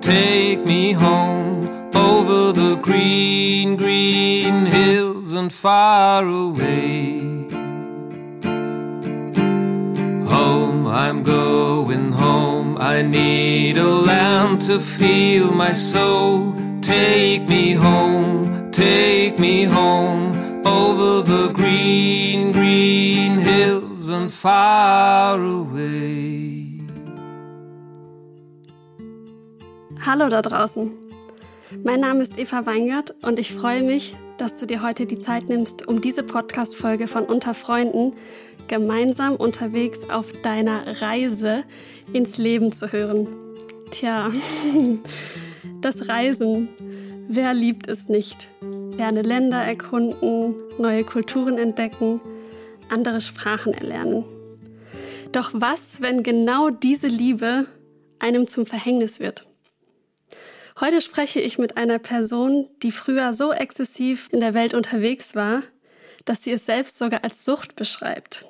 take me home. Over the green, green hills and far away. Home, I'm going home. I need a land to feel my soul. Take me home, take me home. Over the green, green hills and far away. Hallo da draußen. Mein Name ist Eva Weingart und ich freue mich, dass du dir heute die Zeit nimmst, um diese Podcast-Folge von Unter Freunden gemeinsam unterwegs auf deiner Reise ins Leben zu hören. Tja, das Reisen. Wer liebt es nicht? Ferne Länder erkunden, neue Kulturen entdecken, andere Sprachen erlernen. Doch was, wenn genau diese Liebe einem zum Verhängnis wird? Heute spreche ich mit einer Person, die früher so exzessiv in der Welt unterwegs war, dass sie es selbst sogar als Sucht beschreibt.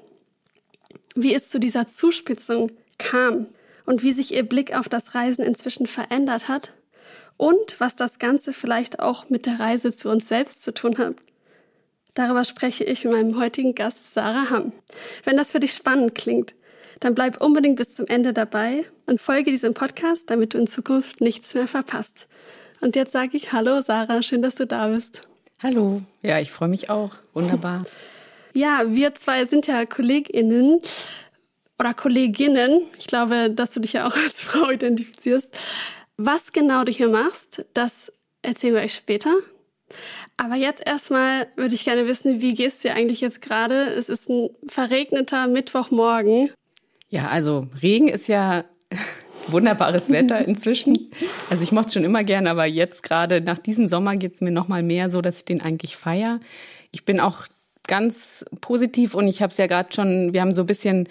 Wie es zu dieser Zuspitzung kam und wie sich ihr Blick auf das Reisen inzwischen verändert hat und was das Ganze vielleicht auch mit der Reise zu uns selbst zu tun hat. Darüber spreche ich mit meinem heutigen Gast Sarah Hamm. Wenn das für dich spannend klingt, dann bleib unbedingt bis zum Ende dabei und folge diesem Podcast, damit du in Zukunft nichts mehr verpasst. Und jetzt sage ich Hallo Sarah, schön, dass du da bist. Hallo, ja, ich freue mich auch. Wunderbar. Ja, wir zwei sind ja KollegInnen oder Kolleginnen. Ich glaube, dass du dich ja auch als Frau identifizierst. Was genau du hier machst, das erzählen wir euch später. Aber jetzt erstmal würde ich gerne wissen, wie geht's dir eigentlich jetzt gerade? Es ist ein verregneter Mittwochmorgen. Ja, also Regen ist ja wunderbares Wetter inzwischen. Also ich mochte es schon immer gern, aber jetzt gerade nach diesem Sommer geht es mir noch mal mehr so, dass ich den eigentlich feier. Ich bin auch ganz positiv und ich habe es ja gerade schon, wir haben so ein bisschen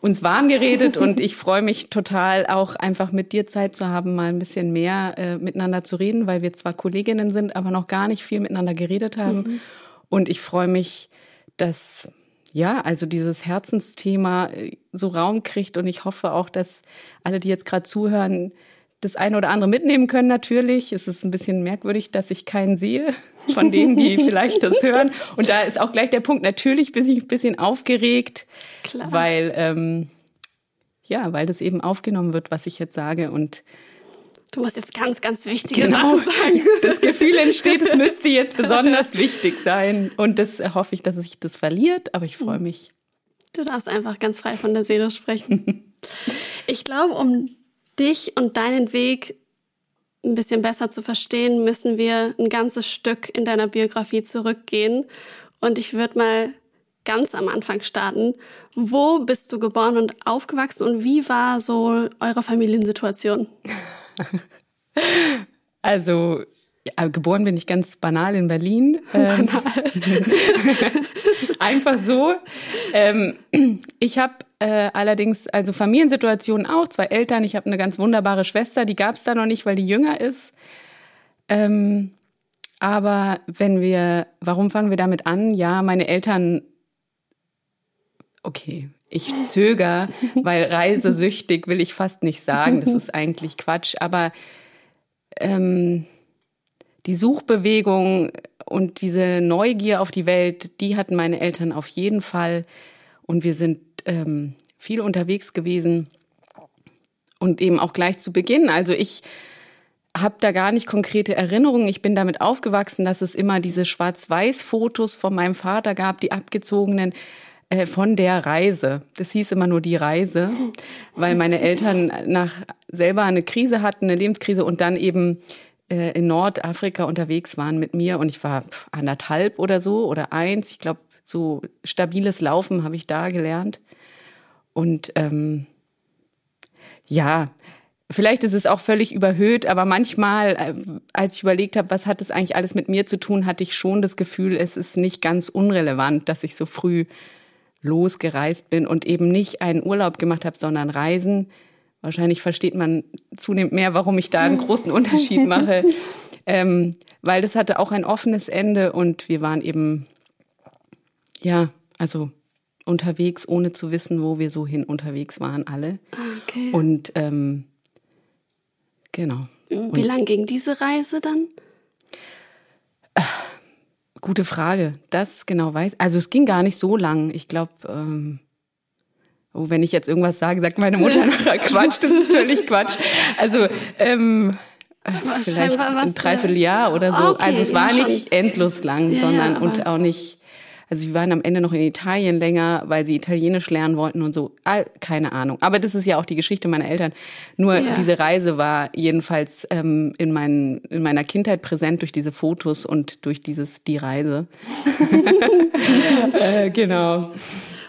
uns warm geredet und ich freue mich total auch einfach mit dir Zeit zu haben, mal ein bisschen mehr äh, miteinander zu reden, weil wir zwar Kolleginnen sind, aber noch gar nicht viel miteinander geredet haben. Mhm. Und ich freue mich, dass ja, also dieses Herzensthema äh, so Raum kriegt und ich hoffe auch, dass alle, die jetzt gerade zuhören, das eine oder andere mitnehmen können natürlich. Es ist ein bisschen merkwürdig, dass ich keinen sehe von denen, die vielleicht das hören. Und da ist auch gleich der Punkt, natürlich bin ich ein bisschen aufgeregt, Klar. weil ähm, ja, weil das eben aufgenommen wird, was ich jetzt sage und Du musst jetzt ganz, ganz wichtige genau. Sachen sagen. Das Gefühl entsteht, es müsste jetzt besonders wichtig sein. Und das hoffe ich, dass sich das verliert, aber ich freue mich. Du darfst einfach ganz frei von der Seele sprechen. Ich glaube, um dich und deinen Weg ein bisschen besser zu verstehen, müssen wir ein ganzes Stück in deiner Biografie zurückgehen. Und ich würde mal ganz am Anfang starten. Wo bist du geboren und aufgewachsen und wie war so eure Familiensituation? Also ja, geboren bin ich ganz banal in Berlin. Ähm, Einfach so. Ähm, ich habe äh, allerdings also Familiensituationen auch, zwei Eltern. Ich habe eine ganz wunderbare Schwester, die gab es da noch nicht, weil die jünger ist. Ähm, aber wenn wir, warum fangen wir damit an? Ja, meine Eltern, okay, ich zöger, weil reisesüchtig will ich fast nicht sagen. Das ist eigentlich Quatsch. Aber ähm, die Suchbewegung und diese Neugier auf die Welt, die hatten meine Eltern auf jeden Fall. Und wir sind ähm, viel unterwegs gewesen. Und eben auch gleich zu Beginn. Also ich habe da gar nicht konkrete Erinnerungen. Ich bin damit aufgewachsen, dass es immer diese Schwarz-Weiß-Fotos von meinem Vater gab, die abgezogenen äh, von der Reise. Das hieß immer nur die Reise, weil meine Eltern nach selber eine Krise hatten, eine Lebenskrise und dann eben äh, in Nordafrika unterwegs waren mit mir und ich war anderthalb oder so oder eins. Ich glaube, so stabiles Laufen habe ich da gelernt. Und ähm, ja, vielleicht ist es auch völlig überhöht, aber manchmal, äh, als ich überlegt habe, was hat das eigentlich alles mit mir zu tun, hatte ich schon das Gefühl, es ist nicht ganz unrelevant, dass ich so früh losgereist bin und eben nicht einen Urlaub gemacht habe, sondern Reisen. Wahrscheinlich versteht man zunehmend mehr, warum ich da einen großen Unterschied mache, ähm, weil das hatte auch ein offenes Ende und wir waren eben, ja, also unterwegs, ohne zu wissen, wo wir so hin unterwegs waren, alle. Okay. Und ähm, genau. Wie lang ging diese Reise dann? Gute Frage. Das genau weiß. Also es ging gar nicht so lang. Ich glaube, ähm, oh, wenn ich jetzt irgendwas sage, sagt meine Mutter nachher Quatsch. Das ist völlig Quatsch. Also ähm, vielleicht ein Dreivierteljahr oder so. Okay, also es war ja, nicht endlos lang, Ja, sondern ja, und auch nicht. Also wir waren am Ende noch in Italien länger, weil sie Italienisch lernen wollten und so. All- Keine Ahnung. Aber das ist ja auch die Geschichte meiner Eltern. Nur Ja. diese Reise war jedenfalls ähm, in, meinen, in meiner Kindheit präsent durch diese Fotos und durch dieses die Reise. äh, genau.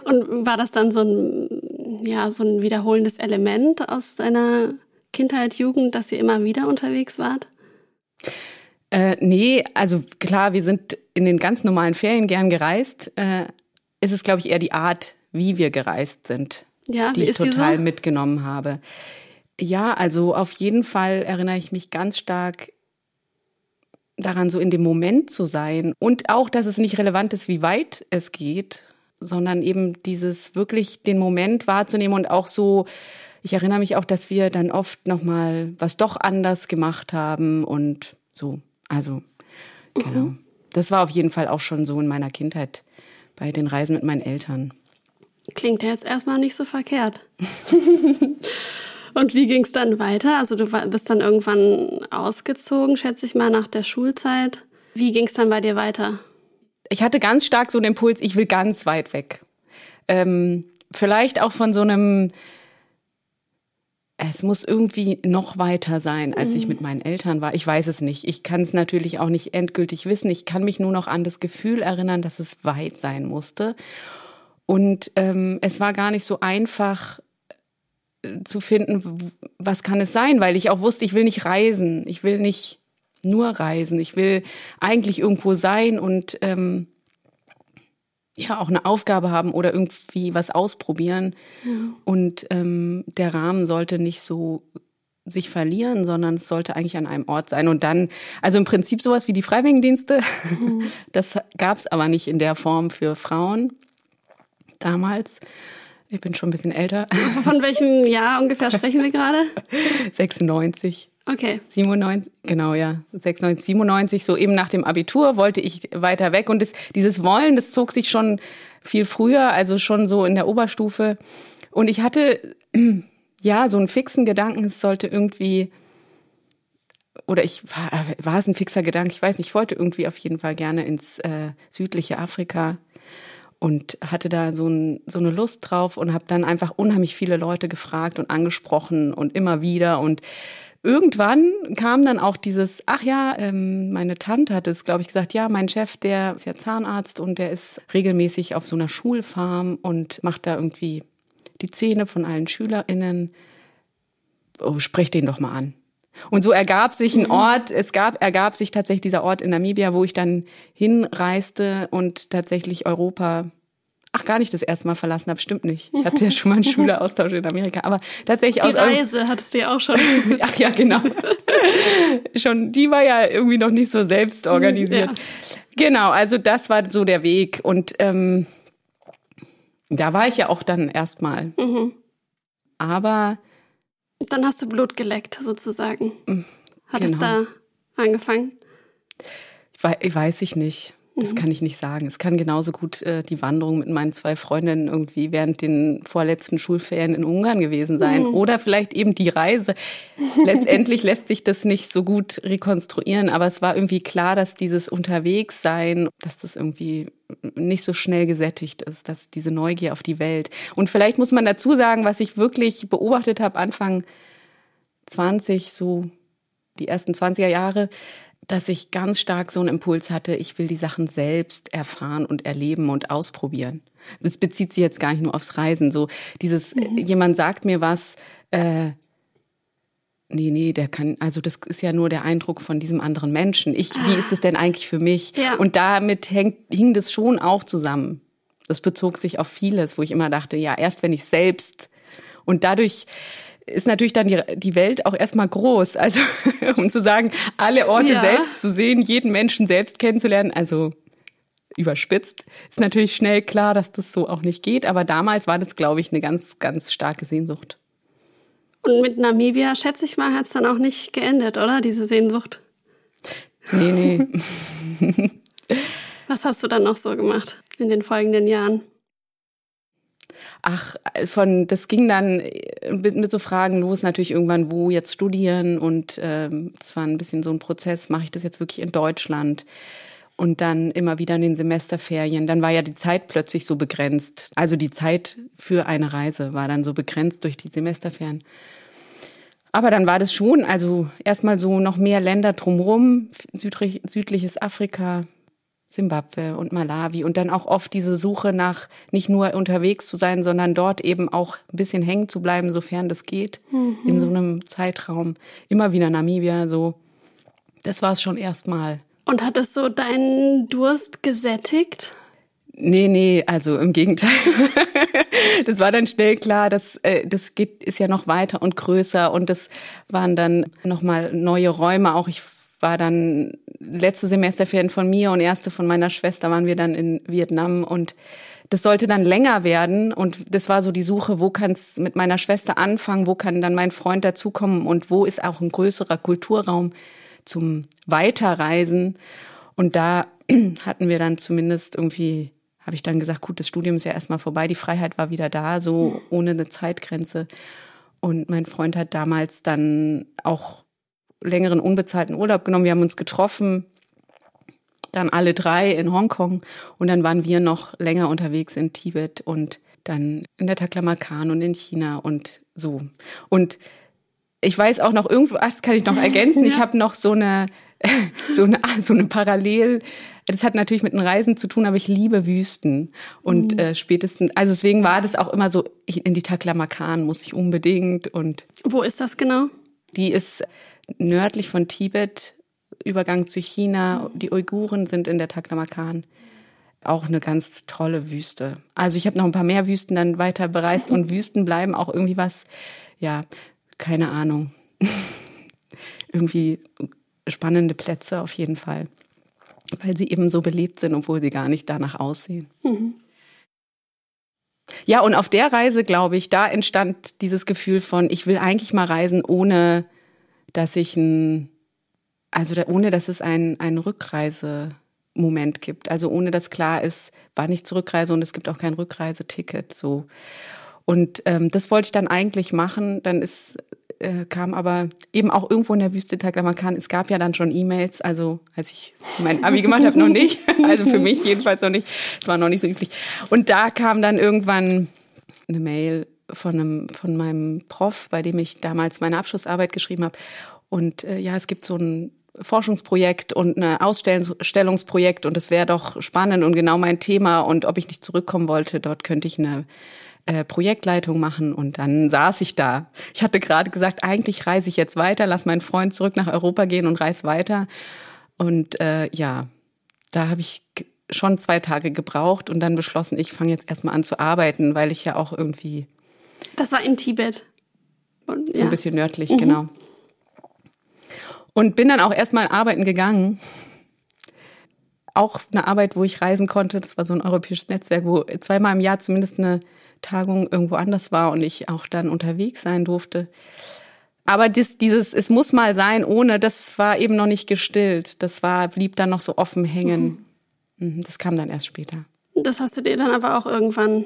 Und war das dann so ein, ja, so ein wiederholendes Element aus deiner Kindheit, Jugend, dass ihr immer wieder unterwegs wart? Äh, nee, also klar, wir sind in den ganz normalen Ferien gern gereist. Äh, ist es, glaube ich, eher die Art, wie wir gereist sind, Ja, die ich total so? mitgenommen habe. Ja, also auf jeden Fall erinnere ich mich ganz stark daran, so in dem Moment zu sein und auch, dass es nicht relevant ist, wie weit es geht, sondern eben dieses wirklich den Moment wahrzunehmen und auch so. Ich erinnere mich auch, dass wir dann oft noch mal was doch anders gemacht haben und so. Also genau. Das war auf jeden Fall auch schon so in meiner Kindheit bei den Reisen mit meinen Eltern. Klingt ja jetzt erstmal nicht so verkehrt. Und wie ging es dann weiter? Also du bist dann irgendwann ausgezogen, schätze ich mal, nach der Schulzeit. Wie ging es dann bei dir weiter? ich hatte ganz stark so einen Impuls, ich will ganz weit weg. Ähm, vielleicht auch von so einem, es muss irgendwie noch weiter sein, als ich mit meinen Eltern war. Ich weiß es nicht. Ich kann es natürlich auch nicht endgültig wissen. Ich kann mich nur noch an das Gefühl erinnern, dass es weit sein musste. Und ähm, es war gar nicht so einfach äh, zu finden, was kann es sein, weil ich auch wusste, ich will nicht reisen. Ich will nicht nur reisen. Ich will eigentlich irgendwo sein und ähm, ja auch eine Aufgabe haben oder irgendwie was ausprobieren. Und ähm, der Rahmen sollte nicht so sich verlieren, sondern es sollte eigentlich an einem Ort sein. Und dann, also im Prinzip sowas wie die Freiwilligendienste, das gab es aber nicht in der Form für Frauen damals. Ich bin schon ein bisschen älter, Von welchem Jahr ungefähr sprechen wir gerade? 96. Okay. 97, genau, ja, 96, 97, so eben nach dem Abitur wollte ich weiter weg. Und das, dieses Wollen, das zog sich schon viel früher, also schon so in der Oberstufe. Und ich hatte ja so einen fixen Gedanken, es sollte irgendwie oder ich war, war es ein fixer Gedanke, ich weiß nicht, ich wollte irgendwie auf jeden Fall gerne ins äh, südliche Afrika und hatte da so, ein, so eine Lust drauf und habe dann einfach unheimlich viele Leute gefragt und angesprochen und immer wieder und irgendwann kam dann auch dieses, ach ja, ähm, meine Tante hat es, glaube ich, gesagt, ja, mein Chef, der ist ja Zahnarzt und der ist regelmäßig auf so einer Schulfarm und macht da irgendwie die Zähne von allen SchülerInnen. Oh, sprech den doch mal an. Und so ergab sich ein Ort, es gab, ergab sich tatsächlich dieser Ort in Namibia, wo ich dann hinreiste und tatsächlich Europa, ach gar nicht das erste Mal verlassen habe, stimmt nicht. Ich hatte ja schon mal einen Schüleraustausch in Amerika, aber tatsächlich Die aus Reise hattest du ja auch schon. Ach ja, genau. Schon, die war ja irgendwie noch nicht so selbst organisiert. Ja. Genau, also das war so der Weg. Und ähm, da war ich ja auch dann erstmal. Aber Dann hast du Blut geleckt, sozusagen. Hat es genau. da angefangen? ich weiß ich nicht. Das kann ich nicht sagen. Es kann genauso gut äh, die Wanderung mit meinen zwei Freundinnen irgendwie während den vorletzten Schulferien in Ungarn gewesen sein. Oder vielleicht eben die Reise. Letztendlich lässt sich das nicht so gut rekonstruieren, aber es war irgendwie klar, dass dieses Unterwegssein, dass das irgendwie nicht so schnell gesättigt ist, dass diese Neugier auf die Welt. Und vielleicht muss man dazu sagen, was ich wirklich beobachtet habe, Anfang 20, so die ersten 20er Jahre, dass ich ganz stark so einen Impuls hatte, ich will die Sachen selbst erfahren und erleben und ausprobieren. Das bezieht sich jetzt gar nicht nur aufs Reisen. So dieses, äh, jemand sagt mir was, äh, nee, nee, der kann, also das ist ja nur der Eindruck von diesem anderen Menschen. Ich, wie ist es denn eigentlich für mich? Ja. Und damit hängt, hing das schon auch zusammen. Das bezog sich auf vieles, wo ich immer dachte, ja, erst wenn ich selbst und dadurch ist natürlich dann die, die Welt auch erstmal groß. Also, um zu sagen, alle Orte Ja. selbst zu sehen, jeden Menschen selbst kennenzulernen, also überspitzt, ist natürlich schnell klar, dass das so auch nicht geht. Aber damals war das, glaube ich, eine ganz, ganz starke Sehnsucht. Und mit Namibia, schätze ich mal, hat es dann auch nicht geendet, oder? Diese Sehnsucht. Nee, nee. Was hast du dann noch so gemacht in den folgenden Jahren? Ach, von das ging dann mit, mit so Fragen los, natürlich irgendwann, wo jetzt studieren und ähm, das war ein bisschen so ein Prozess, mache ich das jetzt wirklich in Deutschland? Und dann immer wieder in den Semesterferien. Dann war ja die Zeit plötzlich so begrenzt. Also die Zeit für eine Reise war dann so begrenzt durch die Semesterferien. Aber dann war das schon, also erstmal so noch mehr Länder drumherum, südlich, südliches Afrika, Simbabwe und Malawi und dann auch oft diese Suche nach nicht nur unterwegs zu sein, sondern dort eben auch ein bisschen hängen zu bleiben, sofern das geht, in so einem Zeitraum. Immer wieder Namibia, so. Das war es schon erstmal. Und hat es so deinen Durst gesättigt? Nee, nee, also im Gegenteil. das war dann schnell klar, dass äh, das geht ist ja noch weiter und größer und das waren dann nochmal neue Räume. Auch ich war dann letzte Semesterferien von mir und erste von meiner Schwester waren wir dann in Vietnam und das sollte dann länger werden und das war so die Suche, wo kann es mit meiner Schwester anfangen, wo kann dann mein Freund dazukommen und wo ist auch ein größerer Kulturraum zum Weiterreisen. Und da hatten wir dann zumindest irgendwie, habe ich dann gesagt, gut, das Studium ist ja erstmal vorbei, die Freiheit war wieder da, so ohne eine Zeitgrenze. Und mein Freund hat damals dann auch längeren unbezahlten Urlaub genommen. Wir haben uns getroffen, dann alle drei in Hongkong und dann waren wir noch länger unterwegs in Tibet und dann in der Taklamakan und in China und so. Und ich weiß auch noch irgendwo, ach, das kann ich noch ergänzen, ich habe noch so eine, so eine, so eine Parallel, das hat natürlich mit den Reisen zu tun, aber ich liebe Wüsten. Und äh, spätestens, also deswegen war das auch immer so, ich, in die Taklamakan muss ich unbedingt und Wo ist das genau? die ist nördlich von Tibet, Übergang zu China. Die Uiguren sind in der Taklamakan. Auch eine ganz tolle Wüste. Also ich habe noch ein paar mehr Wüsten dann weiter bereist und Wüsten bleiben auch irgendwie was, ja, keine Ahnung. irgendwie spannende Plätze auf jeden Fall. Weil sie eben so belebt sind, obwohl sie gar nicht danach aussehen. Ja, und auf der Reise, glaube ich, da entstand dieses Gefühl von, ich will eigentlich mal reisen, ohne dass ich ein, also da, ohne dass es ein, ein Rückreisemoment gibt. Also ohne dass klar ist, wann ich zurückreise und es gibt auch kein Rückreiseticket. So. Und ähm, das wollte ich dann eigentlich machen. Dann ist äh, kam aber eben auch irgendwo in der Wüste Taklamakan. Es gab ja dann schon E-Mails, also als ich mein Abi gemacht habe, noch nicht. Also für mich jedenfalls noch nicht. Es war noch nicht so üblich. Und da kam dann irgendwann eine Mail von einem von meinem Prof, bei dem ich damals meine Abschlussarbeit geschrieben habe. Und äh, ja, es gibt so ein Forschungsprojekt und ein Ausstellungsprojekt und es wäre doch spannend und genau mein Thema und ob ich nicht zurückkommen wollte, dort könnte ich eine äh, Projektleitung machen und dann saß ich da. Ich hatte gerade gesagt, eigentlich reise ich jetzt weiter, lass meinen Freund zurück nach Europa gehen und reise weiter. Und äh, ja, da habe ich schon zwei Tage gebraucht und dann beschlossen, ich fange jetzt erstmal an zu arbeiten, weil ich ja auch irgendwie Das war in Tibet. Und, so ein bisschen nördlich, genau. Und bin dann auch erstmal arbeiten gegangen. Auch eine Arbeit, wo ich reisen konnte. Das war so ein europäisches Netzwerk, wo zweimal im Jahr zumindest eine Tagung irgendwo anders war und ich auch dann unterwegs sein durfte. Aber das, dieses, es muss mal sein, ohne, das war eben noch nicht gestillt. Das war, blieb dann noch so offen hängen. Mhm, Das kam dann erst später. Das hast du dir dann aber auch irgendwann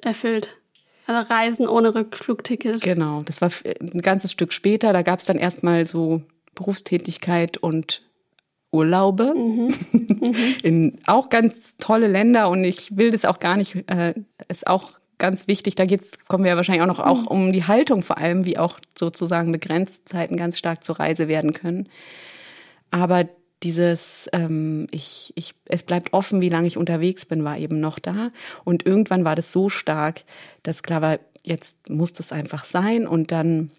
erfüllt. Also Reisen ohne Rückflugticket. Genau, das war ein ganzes Stück später. Da gab es dann erstmal so Berufstätigkeit und Urlaube in auch ganz tolle Länder und ich will das auch gar nicht, äh, ist auch ganz wichtig, da geht's, kommen wir ja wahrscheinlich auch noch auch um die Haltung vor allem, wie auch sozusagen begrenzte Zeiten ganz stark zur Reise werden können. Aber dieses, ähm, ich, ich, es bleibt offen, wie lange ich unterwegs bin, war eben noch da. Und irgendwann war das so stark, dass klar war, jetzt muss das einfach sein. Und dann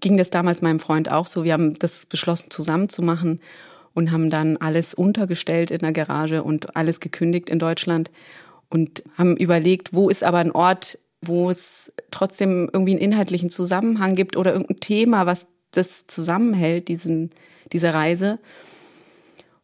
ging das damals meinem Freund auch so. Wir haben das beschlossen, zusammen zu machen und haben dann alles untergestellt in der Garage und alles gekündigt in Deutschland und haben überlegt, wo ist aber ein Ort, wo es trotzdem irgendwie einen inhaltlichen Zusammenhang gibt oder irgendein Thema, was das zusammenhält, diesen, diese Reise.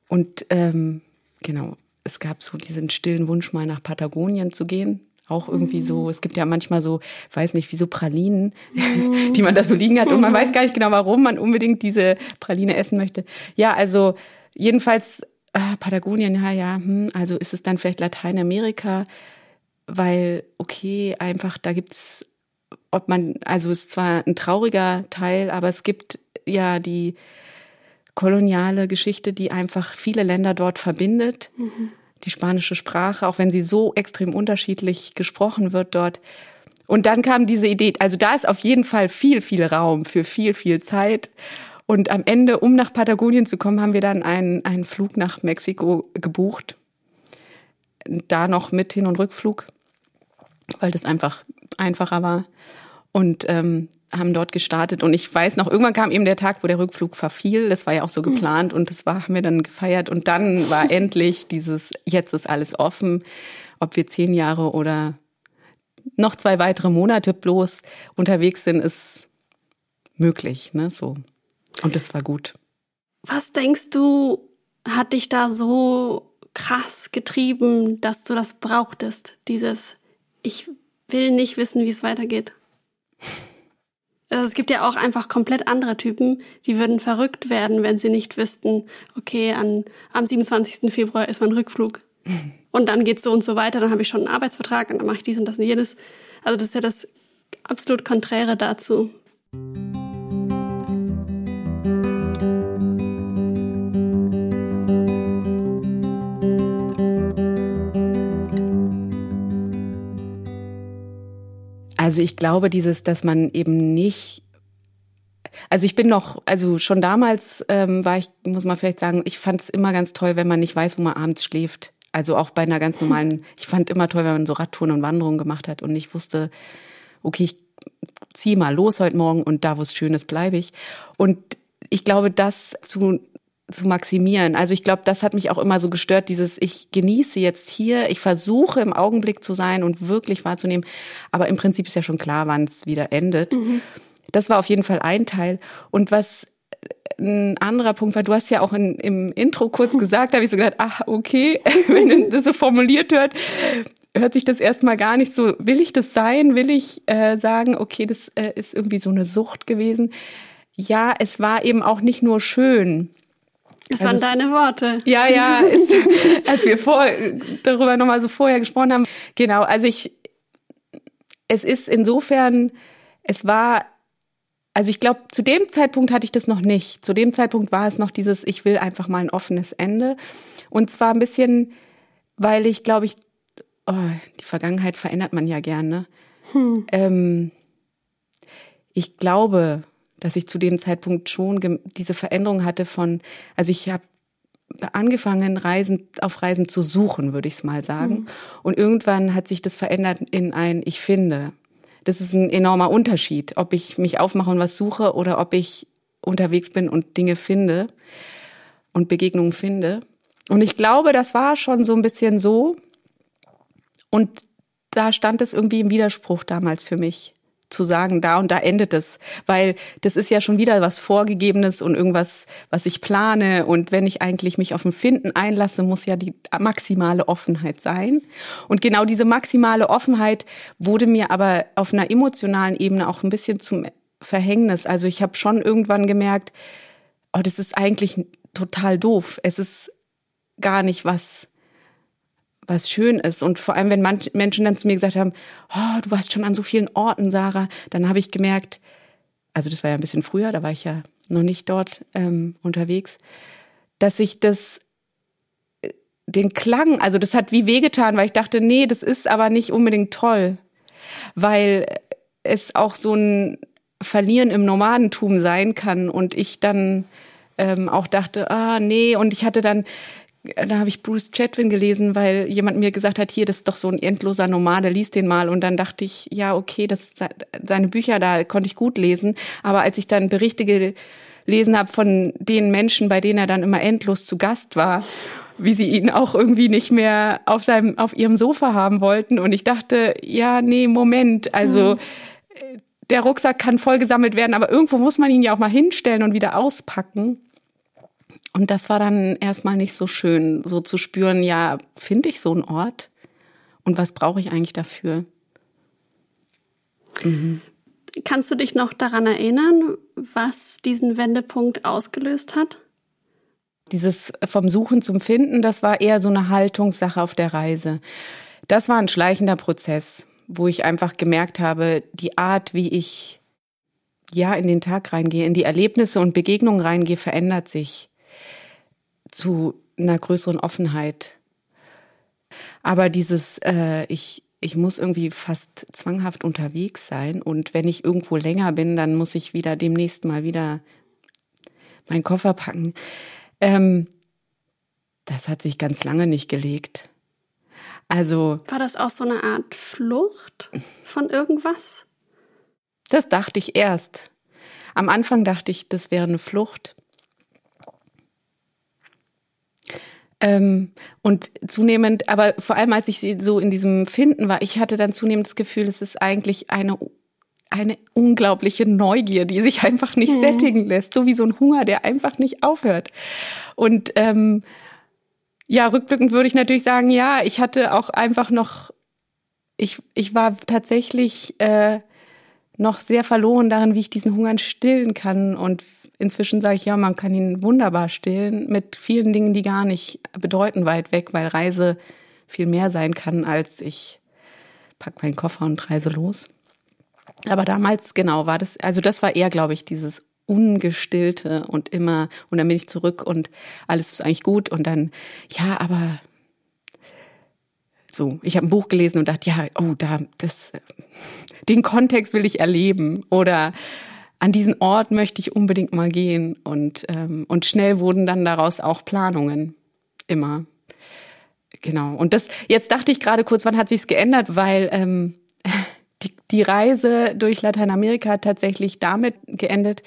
Und ähm, genau, es gab so diesen stillen Wunsch, mal nach Patagonien zu gehen. Auch irgendwie so, es gibt ja manchmal so, weiß nicht, wie so Pralinen, die man da so liegen hat und man weiß gar nicht genau, warum man unbedingt diese Praline essen möchte. Ja, also jedenfalls äh, Patagonien, ja, ja, hm, also ist es dann vielleicht Lateinamerika, weil, okay, einfach, da gibt's, ob man, also ist zwar ein trauriger Teil, aber es gibt ja die koloniale Geschichte, die einfach viele Länder dort verbindet. Mhm die spanische Sprache, auch wenn sie so extrem unterschiedlich gesprochen wird dort. Und dann kam diese Idee, also da ist auf jeden Fall viel, viel Raum für viel, viel Zeit. Und am Ende, um nach Patagonien zu kommen, haben wir dann einen, einen Flug nach Mexiko gebucht. Da noch mit Hin- und Rückflug, weil das einfach einfacher war. Und ähm, haben dort gestartet und ich weiß noch, irgendwann kam eben der Tag, wo der Rückflug verfiel. Das war ja auch so geplant und das war, haben wir dann gefeiert und dann war endlich dieses, jetzt ist alles offen, ob wir zehn Jahre oder noch zwei weitere Monate bloß unterwegs sind, ist möglich, ne, so. Und das war gut. Was denkst du, hat dich da so krass getrieben, dass du das brauchtest? Dieses, ich will nicht wissen, wie es weitergeht. Also es gibt ja auch einfach komplett andere Typen, die würden verrückt werden, wenn sie nicht wüssten, okay, an, am 27. Februar ist mein Rückflug. Und dann geht's so und so weiter, dann habe ich schon einen Arbeitsvertrag und dann mache ich dies und das und jenes. Also das ist ja das absolut Konträre dazu. Also ich glaube, dieses, dass man eben nicht also ich bin noch, also schon damals ähm, war ich, muss man vielleicht sagen, ich fand es immer ganz toll, wenn man nicht weiß, wo man abends schläft. Also auch bei einer ganz normalen, ich fand immer toll, wenn man so Radtouren und Wanderungen gemacht hat und ich wusste, okay, ich ziehe mal los heute Morgen und da, wo es schön ist, bleibe ich. Und ich glaube, das zu zu maximieren. Also ich glaube, das hat mich auch immer so gestört, dieses ich genieße jetzt hier, ich versuche im Augenblick zu sein und wirklich wahrzunehmen, aber im Prinzip ist ja schon klar, wann es wieder endet. Mhm. Das war auf jeden Fall ein Teil. Und was ein anderer Punkt war, du hast ja auch in, im Intro kurz gesagt, da habe ich so gedacht, ach, okay, wenn das so formuliert hört, hört sich das erstmal gar nicht so, will ich das sein? Will ich äh, sagen, okay, das äh, ist irgendwie so eine Sucht gewesen? Ja, es war eben auch nicht nur schön. Das also waren deine Worte. Ja, ja, ist, als wir vor, darüber nochmal so vorher gesprochen haben. Genau, also ich, es ist insofern, es war, also ich glaube, zu dem Zeitpunkt hatte ich das noch nicht. Zu dem Zeitpunkt war es noch dieses, ich will einfach mal ein offenes Ende. Und zwar ein bisschen, weil ich glaube ich, oh, die Vergangenheit verändert man ja gerne. Hm. Ähm, ich glaube, dass ich zu dem Zeitpunkt schon diese Veränderung hatte von, also ich habe angefangen, Reisen auf Reisen zu suchen, würde ich es mal sagen. Mhm. Und irgendwann hat sich das verändert in ein Ich finde. Das ist ein enormer Unterschied, ob ich mich aufmache und was suche oder ob ich unterwegs bin und Dinge finde und Begegnungen finde. Und ich glaube, das war schon so ein bisschen so. Und da stand es irgendwie im Widerspruch damals für mich zu sagen, da und da endet es, weil das ist ja schon wieder was Vorgegebenes und irgendwas, was ich plane und wenn ich eigentlich mich auf ein Finden einlasse, muss ja die maximale Offenheit sein. Und genau diese maximale Offenheit wurde mir aber auf einer emotionalen Ebene auch ein bisschen zum Verhängnis. Also ich habe schon irgendwann gemerkt, oh, das ist eigentlich total doof. Es ist gar nicht was was schön ist. Und vor allem, wenn manche Menschen dann zu mir gesagt haben, oh, du warst schon an so vielen Orten, Sarah, dann habe ich gemerkt, also das war ja ein bisschen früher, da war ich ja noch nicht dort ähm, unterwegs, dass ich das äh, den Klang, also das hat wie wehgetan, weil ich dachte, nee, das ist aber nicht unbedingt toll, weil es auch so ein Verlieren im Nomadentum sein kann und ich dann ähm, auch dachte, ah nee, und ich hatte dann da habe ich Bruce Chatwin gelesen, weil jemand mir gesagt hat, hier, das ist doch so ein endloser Nomade, lies den mal. Und dann dachte ich, ja, okay, das seine Bücher, da konnte ich gut lesen. Aber als ich dann Berichte gelesen habe von den Menschen, bei denen er dann immer endlos zu Gast war, wie sie ihn auch irgendwie nicht mehr auf seinem, auf ihrem Sofa haben wollten. Und ich dachte, ja, nee, Moment, also mhm. der Rucksack kann vollgesammelt werden, aber irgendwo muss man ihn ja auch mal hinstellen und wieder auspacken. Und das war dann erstmal nicht so schön, so zu spüren, ja, finde ich so einen Ort? Und was brauche ich eigentlich dafür? Mhm. Kannst du dich noch daran erinnern, was diesen Wendepunkt ausgelöst hat? Dieses vom Suchen zum Finden, das war eher so eine Haltungssache auf der Reise. Das war ein schleichender Prozess, wo ich einfach gemerkt habe, die Art, wie ich ja in den Tag reingehe, in die Erlebnisse und Begegnungen reingehe, verändert sich zu einer größeren Offenheit. Aber dieses, äh, ich, ich muss irgendwie fast zwanghaft unterwegs sein und wenn ich irgendwo länger bin, dann muss ich wieder demnächst mal wieder meinen Koffer packen. Ähm, das hat sich ganz lange nicht gelegt. Also. War das auch so eine Art Flucht von irgendwas? Das dachte ich erst. Am Anfang dachte ich, das wäre eine Flucht. Ähm, und zunehmend, aber vor allem als ich so in diesem Finden war, ich hatte dann zunehmend das Gefühl, es ist eigentlich eine eine unglaubliche Neugier, die sich einfach nicht mhm. sättigen lässt, so wie so ein Hunger, der einfach nicht aufhört. Und ähm, ja, rückblickend würde ich natürlich sagen, ja, ich hatte auch einfach noch, ich, ich war tatsächlich äh, noch sehr verloren darin, wie ich diesen Hunger stillen kann und Inzwischen sage ich ja, man kann ihn wunderbar stillen mit vielen Dingen, die gar nicht bedeuten weit weg, weil Reise viel mehr sein kann, als ich pack meinen Koffer und reise los. Aber damals, genau, war das, also das war eher, glaube ich, dieses ungestillte und immer, und dann bin ich zurück und alles ist eigentlich gut und dann, ja, aber so, ich habe ein Buch gelesen und dachte, ja, oh, da, das, den Kontext will ich erleben oder an diesen Ort möchte ich unbedingt mal gehen. Und, ähm, und schnell wurden dann daraus auch Planungen. Immer. Genau. Und das, jetzt dachte ich gerade kurz, wann hat sich's geändert, weil ähm, die, die Reise durch Lateinamerika hat tatsächlich damit geendet,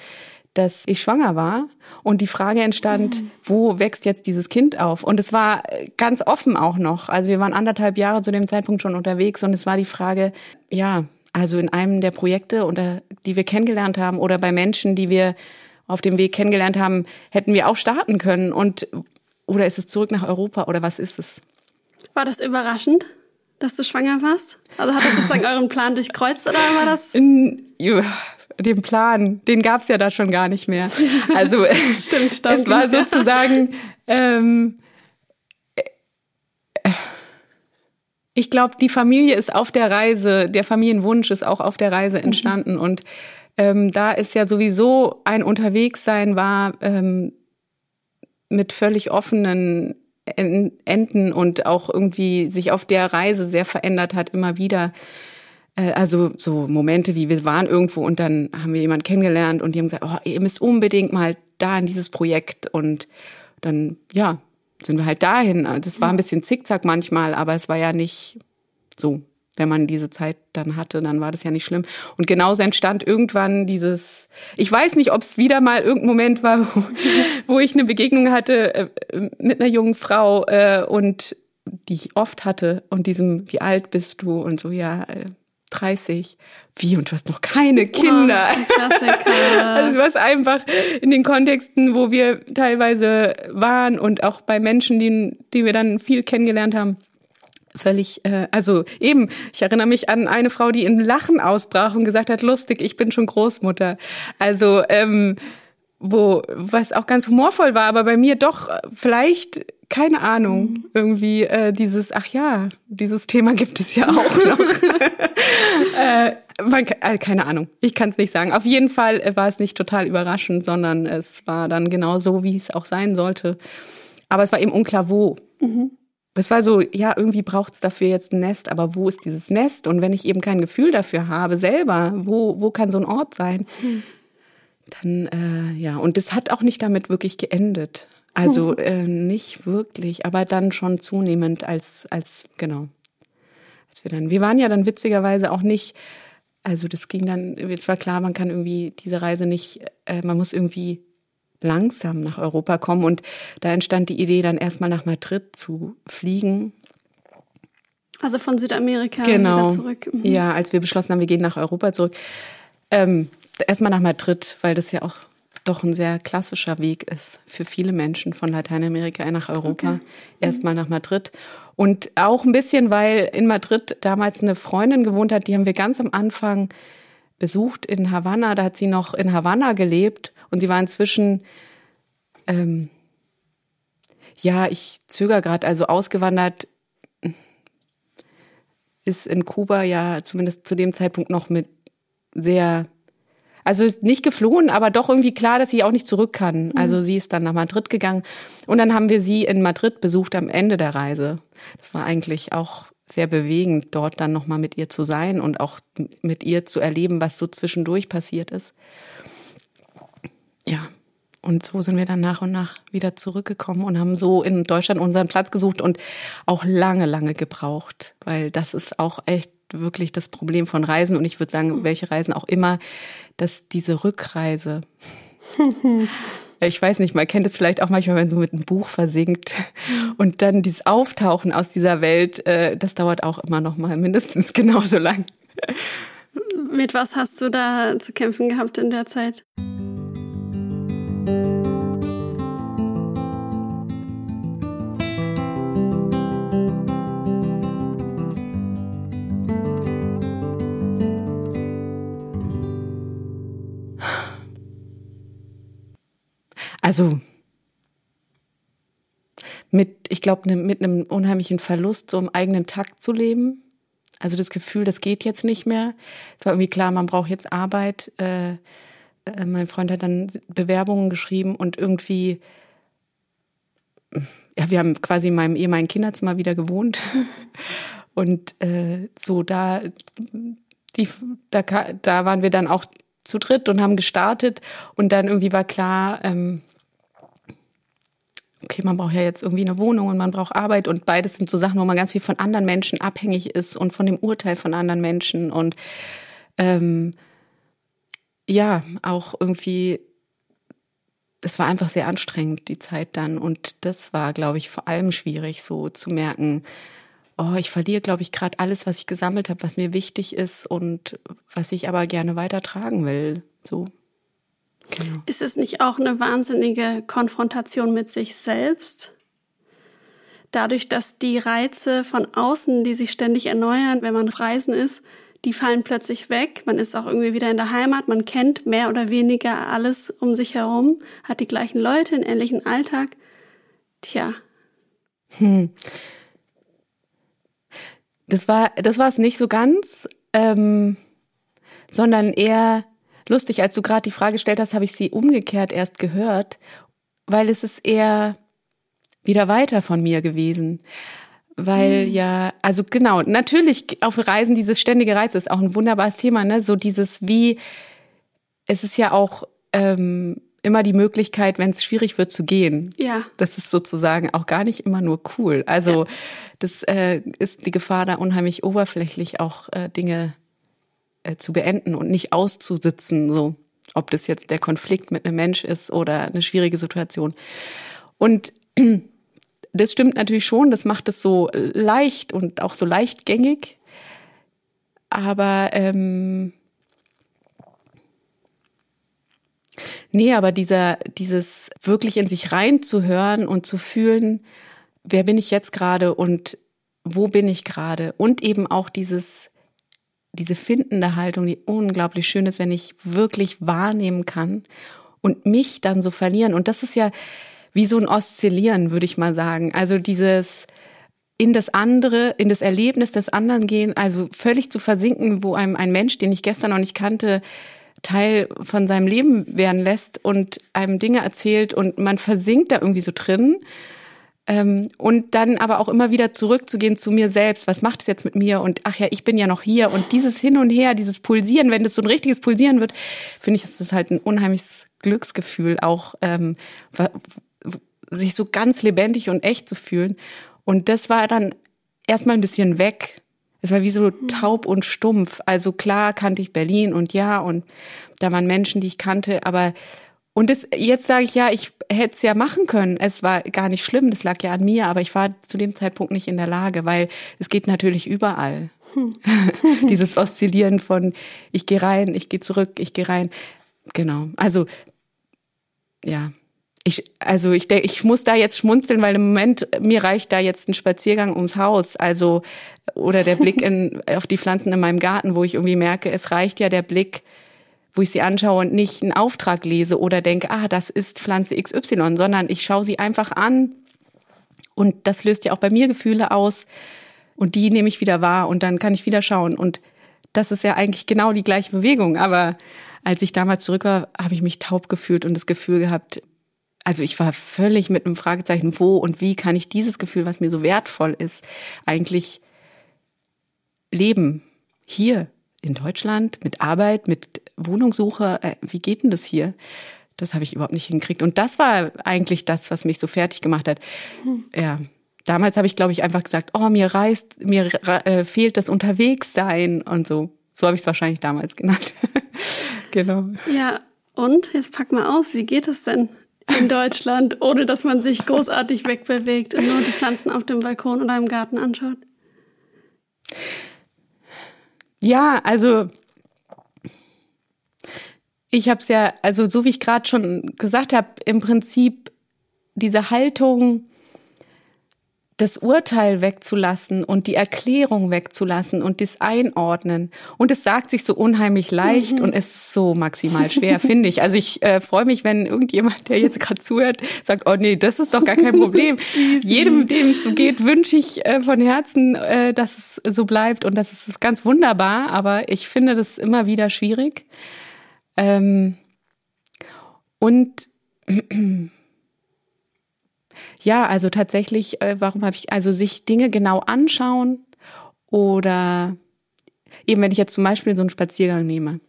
dass ich schwanger war und die Frage entstand, wo wächst jetzt dieses Kind auf? Und es war ganz offen auch noch. Also wir waren anderthalb Jahre zu dem Zeitpunkt schon unterwegs und es war die Frage, ja, also in einem der Projekte, unter, die wir kennengelernt haben oder bei Menschen, die wir auf dem Weg kennengelernt haben, hätten wir auch starten können. Und oder ist es zurück nach Europa oder was ist es? War das überraschend, dass du schwanger warst? Also hat das sozusagen euren Plan durchkreuzt oder war das? In, ja, den Plan, den gab's ja da schon gar nicht mehr. Also stimmt, es war sozusagen ähm, ich glaube, die Familie ist auf der Reise, der Familienwunsch ist auch auf der Reise mhm. entstanden. Mhm. Und ähm, da ist ja sowieso ein Unterwegssein war ähm, mit völlig offenen Enden und auch irgendwie sich auf der Reise sehr verändert hat, immer wieder. Äh, also so Momente wie wir waren irgendwo und dann haben wir jemanden kennengelernt und die haben gesagt, oh, ihr müsst unbedingt mal da in dieses Projekt und dann, ja, sind wir halt dahin. Das war ein bisschen zickzack manchmal, aber es war ja nicht so. Wenn man diese Zeit dann hatte, dann war das ja nicht schlimm. Und genauso entstand irgendwann dieses, ich weiß nicht, ob es wieder mal irgendein Moment war, wo, wo ich eine Begegnung hatte äh, mit einer jungen Frau äh, und die ich oft hatte und diesem, wie alt bist du? Und so, ja, äh, 30. Wie, und du hast noch keine Kinder. Oh, also was einfach in den Kontexten, wo wir teilweise waren und auch bei Menschen, die, die wir dann viel kennengelernt haben, völlig, äh, also eben, ich erinnere mich an eine Frau, die in Lachen ausbrach und gesagt hat, lustig, ich bin schon Großmutter. Also, ähm, wo, was auch ganz humorvoll war, aber bei mir doch vielleicht keine Ahnung, mhm. irgendwie äh, dieses, ach ja, dieses Thema gibt es ja auch noch. äh, man, äh, keine Ahnung, ich kann es nicht sagen. Auf jeden Fall äh, war es nicht total überraschend, sondern es war dann genau so, wie es auch sein sollte. Aber es war eben unklar, wo. Mhm. Es war so, ja, irgendwie braucht es dafür jetzt ein Nest, aber wo ist dieses Nest? Und wenn ich eben kein Gefühl dafür habe, selber, wo, wo kann so ein Ort sein? Mhm. Dann, äh, ja, und es hat auch nicht damit wirklich geendet. Also äh, nicht wirklich, aber dann schon zunehmend als, als, genau. Als wir dann, wir waren ja dann witzigerweise auch nicht, also das ging dann, es war klar, man kann irgendwie diese Reise nicht, äh, man muss irgendwie langsam nach Europa kommen und da entstand die Idee, dann erstmal nach Madrid zu fliegen. Also von Südamerika genau. wieder zurück. Mhm. Ja, als wir beschlossen haben, wir gehen nach Europa zurück. Ähm, erstmal nach Madrid, weil das ja auch doch ein sehr klassischer Weg ist für viele Menschen von Lateinamerika nach Europa. Okay. Erstmal nach Madrid. Und auch ein bisschen, weil in Madrid damals eine Freundin gewohnt hat, die haben wir ganz am Anfang besucht in Havanna. Da hat sie noch in Havanna gelebt und sie war inzwischen, ähm, ja, ich zögere gerade, also ausgewandert ist in Kuba ja zumindest zu dem Zeitpunkt noch mit sehr also nicht geflohen, aber doch irgendwie klar, dass sie auch nicht zurück kann. Mhm. Also sie ist dann nach Madrid gegangen und dann haben wir sie in Madrid besucht am Ende der Reise. Das war eigentlich auch sehr bewegend, dort dann nochmal mit ihr zu sein und auch mit ihr zu erleben, was so zwischendurch passiert ist. Ja, und so sind wir dann nach und nach wieder zurückgekommen und haben so in Deutschland unseren Platz gesucht und auch lange, lange gebraucht, weil das ist auch echt wirklich das Problem von Reisen und ich würde sagen, welche Reisen auch immer, dass diese Rückreise, ich weiß nicht, man kennt es vielleicht auch manchmal, wenn so mit einem Buch versinkt und dann dieses Auftauchen aus dieser Welt, äh, das dauert auch immer noch mal mindestens genauso lang. Mit was hast du da zu kämpfen gehabt in der Zeit? Also mit, ich glaube, ne, mit einem unheimlichen Verlust, so im eigenen Takt zu leben. Also das Gefühl, das geht jetzt nicht mehr. Es war irgendwie klar, man braucht jetzt Arbeit. Äh, äh, mein Freund hat dann Bewerbungen geschrieben und irgendwie, ja, wir haben quasi in meinem ehemaligen Kinderzimmer wieder gewohnt. und äh, so da, die, da, da waren wir dann auch zu dritt und haben gestartet und dann irgendwie war klar, ähm, okay, man braucht ja jetzt irgendwie eine Wohnung und man braucht Arbeit und beides sind so Sachen, wo man ganz viel von anderen Menschen abhängig ist und von dem Urteil von anderen Menschen und ähm, ja, auch irgendwie, das war einfach sehr anstrengend, die Zeit dann und das war, glaube ich, vor allem schwierig, so zu merken, oh, ich verliere, glaube ich, gerade alles, was ich gesammelt habe, was mir wichtig ist und was ich aber gerne weitertragen will. So. Genau. Ist es nicht auch eine wahnsinnige Konfrontation mit sich selbst? Dadurch, dass die Reize von außen, die sich ständig erneuern, wenn man reisen ist, die fallen plötzlich weg. Man ist auch irgendwie wieder in der Heimat. Man kennt mehr oder weniger alles um sich herum, hat die gleichen Leute, einen ähnlichen Alltag. Tja. Hm. Das war, das war es nicht so ganz, ähm, sondern eher lustig, als du gerade die Frage gestellt hast, habe ich sie umgekehrt erst gehört, weil es ist eher wieder weiter von mir gewesen. Weil mhm. ja, also genau, natürlich auf Reisen dieses ständige Reisen ist auch ein wunderbares Thema, ne? So dieses wie, es ist ja auch ähm, immer die Möglichkeit, wenn es schwierig wird, zu gehen. Ja. Das ist sozusagen auch gar nicht immer nur cool. Also ja. das äh, ist die Gefahr, da unheimlich oberflächlich auch äh, Dinge äh, zu beenden und nicht auszusitzen, so ob das jetzt der Konflikt mit einem Mensch ist oder eine schwierige Situation. Und das stimmt natürlich schon, das macht es so leicht und auch so leichtgängig. Aber ähm, nee, aber dieser, dieses wirklich in sich reinzuhören und zu fühlen, wer bin ich jetzt gerade und wo bin ich gerade? Und eben auch dieses diese findende Haltung, die unglaublich schön ist, wenn ich wirklich wahrnehmen kann und mich dann so verlieren. Und das ist ja wie so ein Oszillieren, würde ich mal sagen. Also dieses in das andere, in das Erlebnis des anderen gehen, also völlig zu versinken, wo einem ein Mensch, den ich gestern noch nicht kannte, Teil von seinem Leben werden lässt und einem Dinge erzählt und man versinkt da irgendwie so drin ähm, und dann aber auch immer wieder zurückzugehen zu mir selbst. Was macht es jetzt mit mir? Und ach ja, ich bin ja noch hier. Und dieses Hin und Her, dieses Pulsieren, wenn das so ein richtiges Pulsieren wird, finde ich, ist das halt ein unheimliches Glücksgefühl auch. Ähm, sich so ganz lebendig und echt zu fühlen. Und das war dann erstmal ein bisschen weg. Es war wie so taub und stumpf. Also klar kannte ich Berlin und ja, und da waren Menschen, die ich kannte, aber und das, jetzt sage ich ja, ich hätte es ja machen können. Es war gar nicht schlimm, das lag ja an mir, aber ich war zu dem Zeitpunkt nicht in der Lage, weil es geht natürlich überall. Hm. Dieses Oszillieren von ich gehe rein, ich gehe zurück, ich gehe rein. Genau. Also ja, ich, also ich denke, ich muss da jetzt schmunzeln, weil im Moment mir reicht da jetzt ein Spaziergang ums Haus, also oder der Blick in, auf die Pflanzen in meinem Garten, wo ich irgendwie merke, es reicht ja der Blick, wo ich sie anschaue und nicht einen Auftrag lese oder denke, ah, das ist Pflanze XY, sondern ich schaue sie einfach an. Und das löst ja auch bei mir Gefühle aus. Und die nehme ich wieder wahr und dann kann ich wieder schauen. Und das ist ja eigentlich genau die gleiche Bewegung, aber als ich damals zurück war, habe ich mich taub gefühlt und das Gefühl gehabt, also ich war völlig mit einem Fragezeichen, wo und wie kann ich dieses Gefühl, was mir so wertvoll ist, eigentlich leben? Hier in Deutschland mit Arbeit, mit Wohnungssuche. Äh, wie geht denn das hier? Das habe ich überhaupt nicht hingekriegt. Und das war eigentlich das, was mich so fertig gemacht hat. Hm. Ja. Damals habe ich, glaube ich, einfach gesagt, oh, mir reißt, mir äh, fehlt das Unterwegssein und so. So habe ich es wahrscheinlich damals genannt. genau. Ja, und jetzt pack mal aus, wie geht es denn? in Deutschland, ohne dass man sich großartig wegbewegt und nur die Pflanzen auf dem Balkon oder im Garten anschaut? Ja, also ich habe es ja, also so wie ich gerade schon gesagt habe, im Prinzip diese Haltung, das Urteil wegzulassen und die Erklärung wegzulassen und das Einordnen. Und es sagt sich so unheimlich leicht mhm. und ist so maximal schwer, finde ich. Also ich äh, freue mich, wenn irgendjemand, der jetzt gerade zuhört, sagt, oh nee, das ist doch gar kein Problem. Jedem, dem es so geht, wünsche ich äh, von Herzen, äh, dass es so bleibt und das ist ganz wunderbar. Aber ich finde das immer wieder schwierig. Ähm, und ja, also tatsächlich, äh, warum habe ich, also sich Dinge genau anschauen oder eben wenn ich jetzt zum Beispiel so einen Spaziergang nehme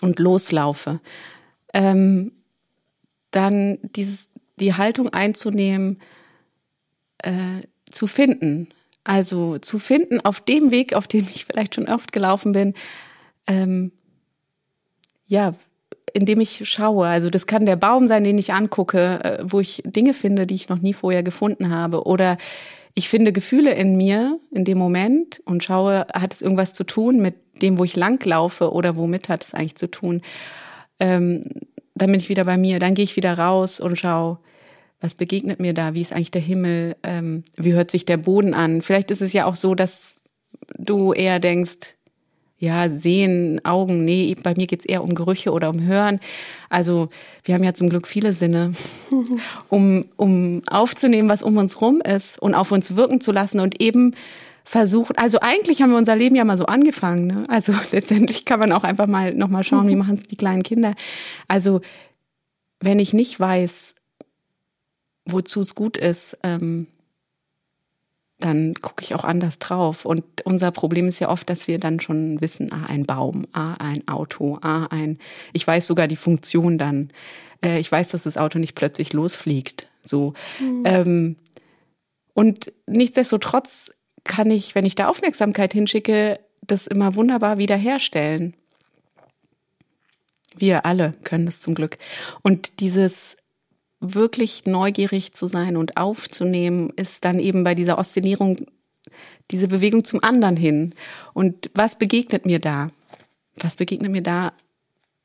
und loslaufe, ähm, dann dieses, die Haltung einzunehmen, äh, zu finden. Also zu finden auf dem Weg, auf dem ich vielleicht schon oft gelaufen bin, ähm, ja, indem ich schaue. Also das kann der Baum sein, den ich angucke, äh, wo ich Dinge finde, die ich noch nie vorher gefunden habe. Oder ich finde Gefühle in mir in dem Moment und schaue, hat es irgendwas zu tun mit dem, wo ich langlaufe oder womit hat es eigentlich zu tun. Ähm, dann bin ich wieder bei mir. Dann gehe ich wieder raus und schaue, was begegnet mir da? Wie ist eigentlich der Himmel? Ähm, wie hört sich der Boden an? Vielleicht ist es ja auch so, dass du eher denkst, ja, sehen, Augen, nee, bei mir geht's eher um Gerüche oder um Hören. Also wir haben ja zum Glück viele Sinne, um, um aufzunehmen, was um uns rum ist und auf uns wirken zu lassen und eben versucht, also eigentlich haben wir unser Leben ja mal so angefangen. Ne? Also letztendlich kann man auch einfach mal nochmal schauen, wie machen es die kleinen Kinder. Also wenn ich nicht weiß, wozu es gut ist, ähm, dann gucke ich auch anders drauf. Und unser Problem ist ja oft, dass wir dann schon wissen, ah, ein Baum, ah, ein Auto, ah, ein, ich weiß sogar die Funktion dann. Äh, ich weiß, dass das Auto nicht plötzlich losfliegt. So. Mhm. Ähm, und nichtsdestotrotz kann ich, wenn ich da Aufmerksamkeit hinschicke, das immer wunderbar wiederherstellen. Wir alle können das zum Glück. Und dieses wirklich neugierig zu sein und aufzunehmen, ist dann eben bei dieser Oszillierung diese Bewegung zum anderen hin. Und was begegnet mir da? Was begegnet mir da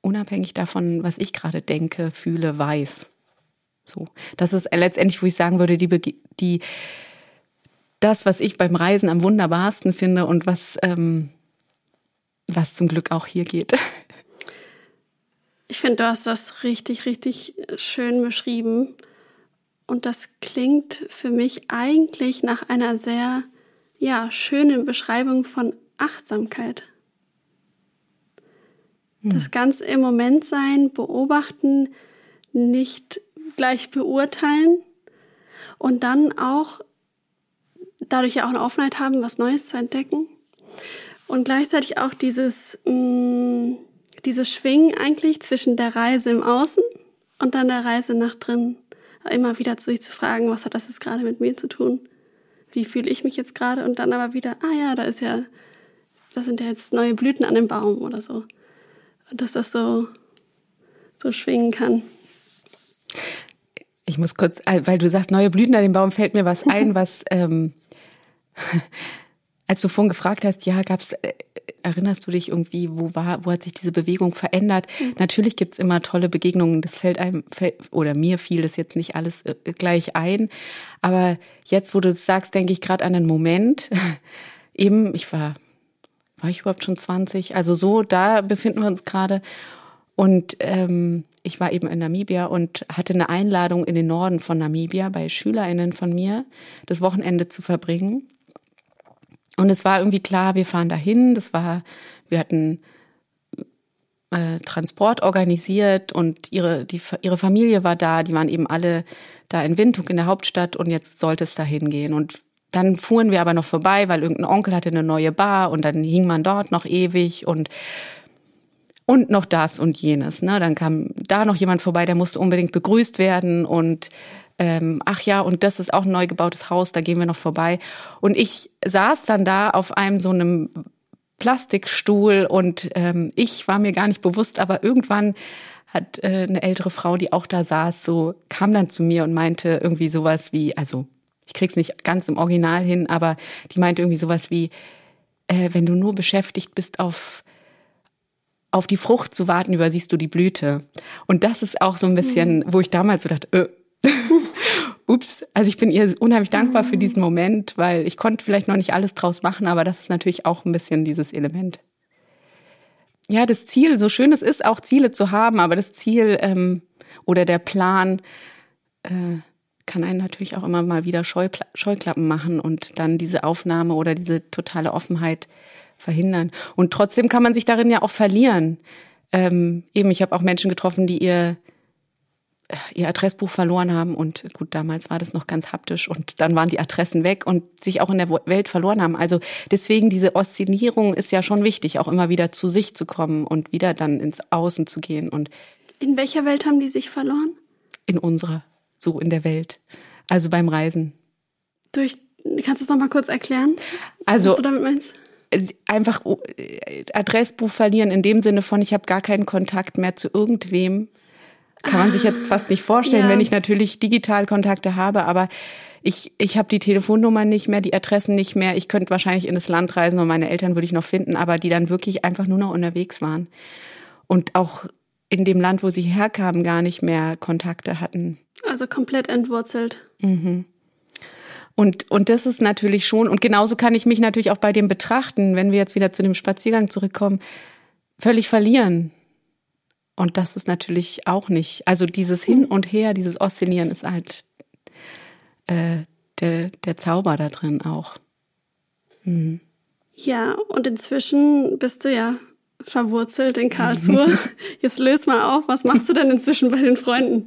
unabhängig davon, was ich gerade denke, fühle, weiß? So. Das ist letztendlich, wo ich sagen würde, die, die, das, was ich beim Reisen am wunderbarsten finde und was, ähm, was zum Glück auch hier geht. Ich finde, du hast das richtig, richtig schön beschrieben. Und das klingt für mich eigentlich nach einer sehr, ja, schönen Beschreibung von Achtsamkeit. Hm. Das Ganze im Moment sein, beobachten, nicht gleich beurteilen und dann auch dadurch ja auch eine Offenheit haben, was Neues zu entdecken. Und gleichzeitig auch dieses, mh, mm, dieses Schwingen eigentlich zwischen der Reise im Außen und dann der Reise nach drin. immer wieder zu sich zu fragen, was hat das jetzt gerade mit mir zu tun? Wie fühle ich mich jetzt gerade? Und dann aber wieder, ah ja, da ist ja, da sind ja jetzt neue Blüten an dem Baum oder so. Und dass das so, so schwingen kann. Ich muss kurz, äh, weil du sagst, neue Blüten an dem Baum, fällt mir was ein, was, ähm, als du vorhin gefragt hast, ja, gab's, äh, erinnerst du dich irgendwie, wo war, wo hat sich diese Bewegung verändert? Mhm. Natürlich gibt's immer tolle Begegnungen, das fällt einem, oder mir fiel das jetzt nicht alles äh, gleich ein. Aber jetzt, wo du das sagst, denke ich gerade an einen Moment. Eben, ich war, war ich überhaupt schon 20? Also so, da befinden wir uns gerade. Und ähm, ich war eben in Namibia und hatte eine Einladung in den Norden von Namibia bei SchülerInnen von mir, das Wochenende zu verbringen. Und es war irgendwie klar, wir fahren dahin. Das war, wir hatten äh, Transport organisiert und ihre, die, ihre Familie war da. Die waren eben alle da in Windhoek in der Hauptstadt und jetzt sollte es dahin gehen. Und dann fuhren wir aber noch vorbei, weil irgendein Onkel hatte eine neue Bar und dann hing man dort noch ewig und und noch das und jenes. Ne? Dann kam da noch jemand vorbei, der musste unbedingt begrüßt werden und ähm, ach ja, und das ist auch ein neu gebautes Haus, da gehen wir noch vorbei. Und ich saß dann da auf einem so einem Plastikstuhl und ähm, ich war mir gar nicht bewusst, aber irgendwann hat äh, eine ältere Frau, die auch da saß, so kam dann zu mir und meinte irgendwie sowas wie, also ich krieg's nicht ganz im Original hin, aber die meinte irgendwie sowas wie, äh, wenn du nur beschäftigt bist auf auf die Frucht zu warten, übersiehst du die Blüte. Und das ist auch so ein bisschen, mhm. wo ich damals so dachte, äh, ups, also ich bin ihr unheimlich dankbar für diesen Moment, weil ich konnte vielleicht noch nicht alles draus machen, aber das ist natürlich auch ein bisschen dieses Element. Ja, das Ziel, so schön es ist, auch Ziele zu haben, aber das Ziel ähm, oder der Plan äh, kann einen natürlich auch immer mal wieder Scheupla Scheuklappen machen und dann diese Aufnahme oder diese totale Offenheit verhindern. Und trotzdem kann man sich darin ja auch verlieren. Ähm, eben, ich habe auch Menschen getroffen, die ihr ihr Adressbuch verloren haben und gut, damals war das noch ganz haptisch und dann waren die Adressen weg und sich auch in der Welt verloren haben. Also deswegen diese Oszillierung ist ja schon wichtig, auch immer wieder zu sich zu kommen und wieder dann ins Außen zu gehen und in welcher Welt haben die sich verloren? In unserer, so in der Welt. Also beim Reisen. Durch kannst du es noch mal kurz erklären? Also was du damit meinst? einfach Adressbuch verlieren in dem Sinne von, ich habe gar keinen Kontakt mehr zu irgendwem. Kann man sich jetzt fast nicht vorstellen, ja. wenn ich natürlich digital Kontakte habe, aber ich, ich habe die Telefonnummer nicht mehr, die Adressen nicht mehr. Ich könnte wahrscheinlich in das Land reisen und meine Eltern würde ich noch finden, aber die dann wirklich einfach nur noch unterwegs waren. Und auch in dem Land, wo sie herkamen, gar nicht mehr Kontakte hatten. Also komplett entwurzelt. Mhm. Und, und das ist natürlich schon, und genauso kann ich mich natürlich auch bei dem betrachten, wenn wir jetzt wieder zu dem Spaziergang zurückkommen, völlig verlieren. Und das ist natürlich auch nicht. Also dieses Hin und Her, dieses Oszillieren ist halt äh, der, der Zauber da drin auch. Mhm. Ja, und inzwischen bist du ja verwurzelt in Karlsruhe. Jetzt löst mal auf, was machst du denn inzwischen bei den Freunden?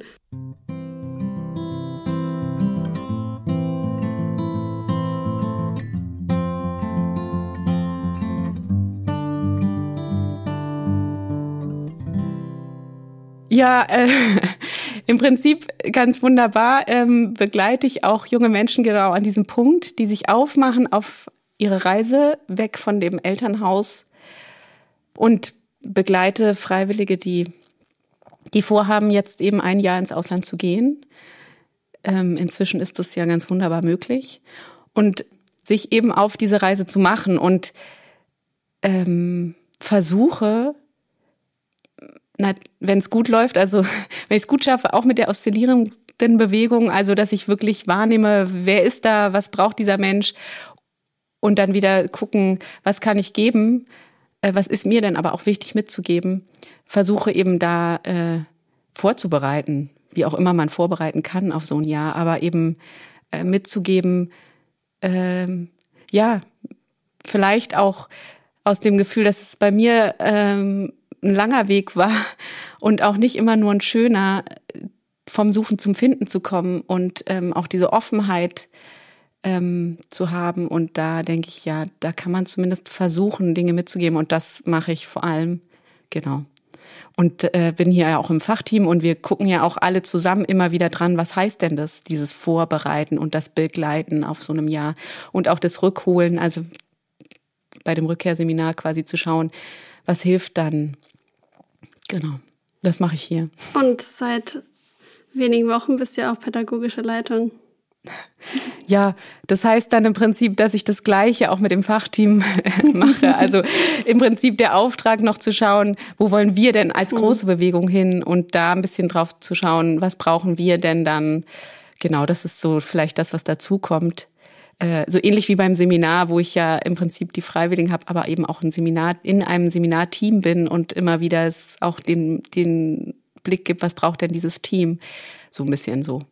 Ja, äh, im Prinzip ganz wunderbar ähm, begleite ich auch junge Menschen genau an diesem Punkt, die sich aufmachen auf ihre Reise weg von dem Elternhaus und begleite Freiwillige, die, die vorhaben, jetzt eben ein Jahr ins Ausland zu gehen. Ähm, inzwischen ist das ja ganz wunderbar möglich. Und sich eben auf diese Reise zu machen und ähm, versuche, wenn es gut läuft, also wenn ich es gut schaffe, auch mit der oszillierenden Bewegung, also dass ich wirklich wahrnehme, wer ist da, was braucht dieser Mensch und dann wieder gucken, was kann ich geben, äh, was ist mir denn aber auch wichtig mitzugeben, versuche eben da äh, vorzubereiten, wie auch immer man vorbereiten kann auf so ein Jahr, aber eben äh, mitzugeben, äh, ja, vielleicht auch aus dem Gefühl, dass es bei mir ähm, ein langer Weg war und auch nicht immer nur ein schöner, vom Suchen zum Finden zu kommen und ähm, auch diese Offenheit ähm, zu haben. Und da denke ich, ja, da kann man zumindest versuchen, Dinge mitzugeben. Und das mache ich vor allem, genau. und äh, bin hier ja auch im Fachteam und wir gucken ja auch alle zusammen immer wieder dran, was heißt denn das, dieses Vorbereiten und das Begleiten auf so einem Jahr und auch das Rückholen, also bei dem Rückkehrseminar quasi zu schauen, was hilft dann. Genau, das mache ich hier. Und seit wenigen Wochen bist du ja auch pädagogische Leitung. Ja, das heißt dann im Prinzip, dass ich das Gleiche auch mit dem Fachteam mache. Also im Prinzip der Auftrag noch zu schauen, wo wollen wir denn als mhm. große Bewegung hin und da ein bisschen drauf zu schauen, was brauchen wir denn dann. Genau, das ist so vielleicht das, was dazu kommt. Äh, so ähnlich wie beim Seminar, wo ich ja im Prinzip die Freiwilligen habe, aber eben auch ein Seminar in einem Seminarteam bin und immer wieder es auch den, den Blick gibt, was braucht denn dieses Team? So ein bisschen so.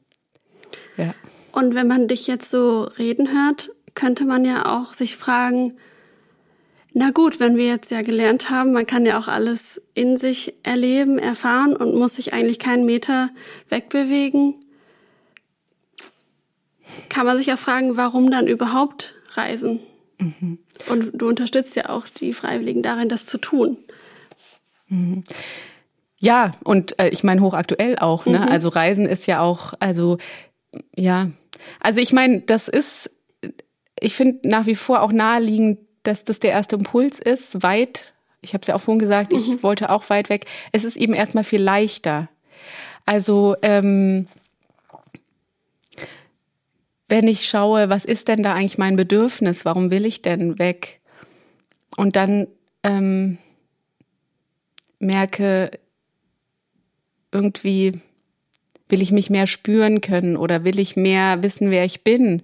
Ja. Und wenn man dich jetzt so reden hört, könnte man ja auch sich fragen, na gut, wenn wir jetzt ja gelernt haben, man kann ja auch alles in sich erleben, erfahren und muss sich eigentlich keinen Meter wegbewegen, kann man sich auch fragen, warum dann überhaupt reisen? Mhm. Und du unterstützt ja auch die Freiwilligen darin, das zu tun. Mhm. Ja, und äh, ich meine hochaktuell auch. Ne? Mhm. Also Reisen ist ja auch, also ja, also ich meine, das ist, ich finde nach wie vor auch naheliegend, dass das der erste Impuls ist, weit, ich habe es ja auch vorhin gesagt, mhm. ich wollte auch weit weg. Es ist eben erstmal viel leichter. Also ähm, wenn ich schaue, was ist denn da eigentlich mein Bedürfnis, warum will ich denn weg? Und dann ähm, merke, irgendwie will ich mich mehr spüren können oder will ich mehr wissen, wer ich bin,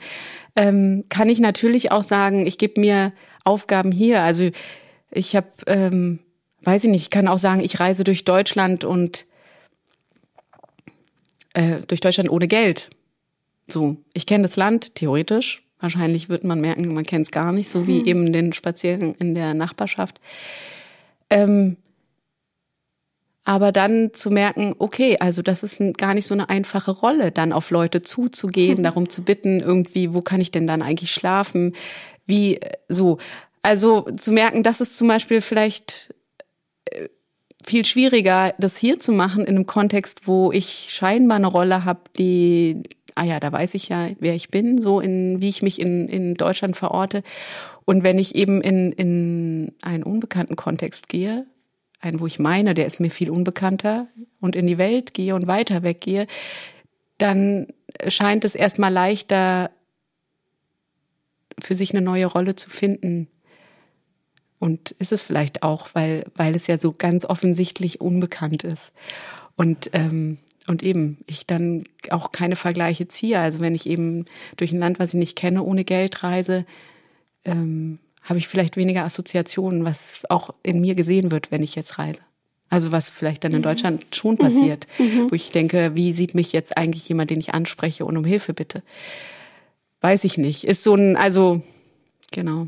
ähm, kann ich natürlich auch sagen, ich gebe mir Aufgaben hier. Also ich habe, ähm, weiß ich nicht, ich kann auch sagen, ich reise durch Deutschland und äh, durch Deutschland ohne Geld. So, ich kenne das Land theoretisch. Wahrscheinlich wird man merken, man kennt es gar nicht, so wie hm. eben den Spaziergang in der Nachbarschaft. Ähm, aber dann zu merken, okay, also das ist gar nicht so eine einfache Rolle, dann auf Leute zuzugehen, hm. darum zu bitten, irgendwie, wo kann ich denn dann eigentlich schlafen? Wie äh, so. Also zu merken, das ist zum Beispiel vielleicht äh, viel schwieriger, das hier zu machen in einem Kontext, wo ich scheinbar eine Rolle habe, die ah ja, da weiß ich ja, wer ich bin, so in, wie ich mich in, in Deutschland verorte. Und wenn ich eben in, in einen unbekannten Kontext gehe, einen, wo ich meine, der ist mir viel unbekannter und in die Welt gehe und weiter weggehe, dann scheint es erstmal leichter, für sich eine neue Rolle zu finden. Und ist es vielleicht auch, weil, weil es ja so ganz offensichtlich unbekannt ist. Und ähm, und eben ich dann auch keine Vergleiche ziehe. Also wenn ich eben durch ein Land, was ich nicht kenne, ohne Geld reise, ähm, habe ich vielleicht weniger Assoziationen, was auch in mir gesehen wird, wenn ich jetzt reise. Also was vielleicht dann in mhm. Deutschland schon passiert, mhm. mhm. wo ich denke, wie sieht mich jetzt eigentlich jemand, den ich anspreche und um Hilfe bitte? Weiß ich nicht. Ist so ein, also genau.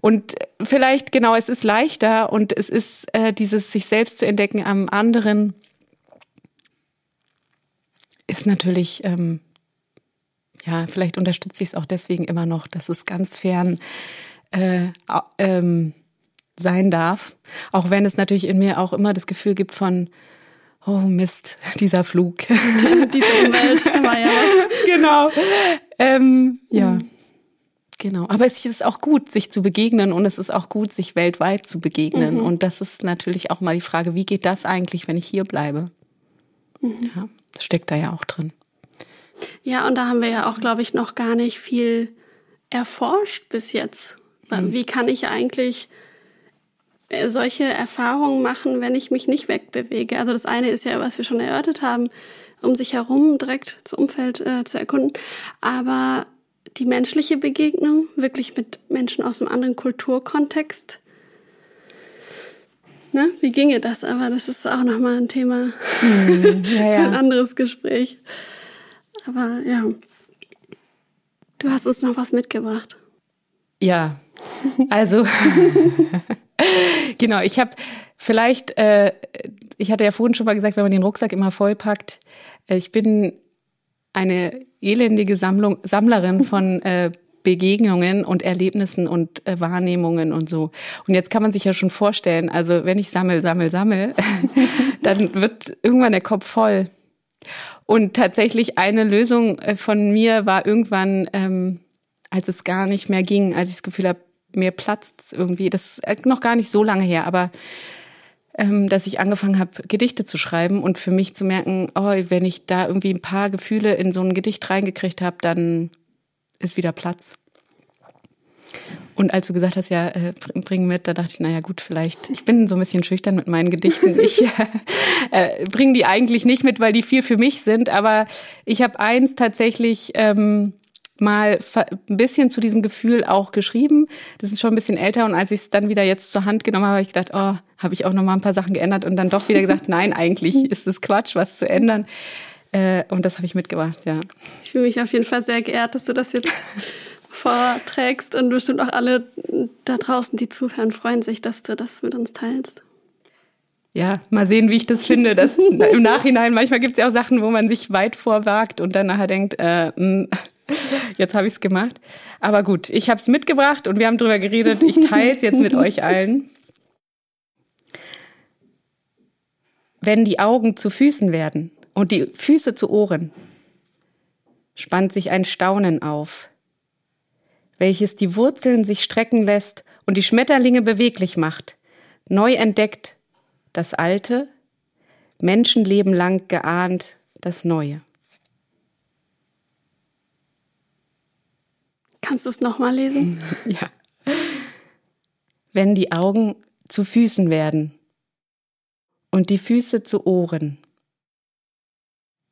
Und vielleicht genau, es ist leichter und es ist äh, dieses sich selbst zu entdecken am anderen ist natürlich, ähm, ja, vielleicht unterstütze ich es auch deswegen immer noch, dass es ganz fern äh, ähm, sein darf. Auch wenn es natürlich in mir auch immer das Gefühl gibt von, oh Mist, dieser Flug. Diese Umwelt war ja was. Genau. Ähm, ja. Mhm. Genau. Aber es ist auch gut, sich zu begegnen und es ist auch gut, sich weltweit zu begegnen. Mhm. Und das ist natürlich auch mal die Frage, wie geht das eigentlich, wenn ich hier bleibe? Mhm. Ja steckt da ja auch drin. Ja, und da haben wir ja auch, glaube ich, noch gar nicht viel erforscht bis jetzt. Mhm. Wie kann ich eigentlich äh, solche Erfahrungen machen, wenn ich mich nicht wegbewege? Also das eine ist ja, was wir schon erörtert haben, um sich herum direkt das Umfeld äh, zu erkunden. Aber die menschliche Begegnung, wirklich mit Menschen aus einem anderen Kulturkontext, ne? Wie ginge das? Aber das ist auch nochmal ein Thema hm, ja, ja. für ein anderes Gespräch. Aber ja, du hast uns noch was mitgebracht. Ja, also genau, ich habe vielleicht, äh, ich hatte ja vorhin schon mal gesagt, wenn man den Rucksack immer vollpackt, äh, ich bin eine elendige Sammlung, Sammlerin von äh, Begegnungen und Erlebnissen und äh, Wahrnehmungen und so. Und jetzt kann man sich ja schon vorstellen, also wenn ich sammel, sammel, sammel, dann wird irgendwann der Kopf voll. Und tatsächlich eine Lösung äh, von mir war irgendwann, ähm, als es gar nicht mehr ging, als ich das Gefühl habe, mir platzt irgendwie. Das ist noch gar nicht so lange her, aber ähm, dass ich angefangen habe, Gedichte zu schreiben und für mich zu merken, oh, wenn ich da irgendwie ein paar Gefühle in so ein Gedicht reingekriegt habe, dann ist wieder Platz. Und als du gesagt hast, ja, äh, bring mit, da dachte ich, naja gut, vielleicht, ich bin so ein bisschen schüchtern mit meinen Gedichten. Ich äh, bringe die eigentlich nicht mit, weil die viel für mich sind, aber ich habe eins tatsächlich ähm, mal ein bisschen zu diesem Gefühl auch geschrieben. Das ist schon ein bisschen älter und als ich es dann wieder jetzt zur Hand genommen habe, habe ich gedacht, oh, habe ich auch noch mal ein paar Sachen geändert und dann doch wieder gesagt, nein, eigentlich ist es Quatsch, was zu ändern. Äh, und das habe ich mitgebracht, ja. Ich fühle mich auf jeden Fall sehr geehrt, dass du das jetzt vorträgst und bestimmt auch alle da draußen, die zuhören, freuen sich, dass du das mit uns teilst. Ja, mal sehen, wie ich das finde. Das, Im Nachhinein, manchmal gibt es ja auch Sachen, wo man sich weit vorwagt und dann nachher denkt, äh, mh, Jetzt habe ich es gemacht. Aber gut, ich habe es mitgebracht und wir haben drüber geredet. Ich teile es jetzt mit euch allen. Wenn die Augen zu Füßen werden und die Füße zu Ohren, spannt sich ein Staunen auf, welches die Wurzeln sich strecken lässt und die Schmetterlinge beweglich macht, neu entdeckt das Alte, Menschenleben lang geahnt das Neue. Kannst du es nochmal lesen? Ja. Wenn die Augen zu Füßen werden und die Füße zu Ohren,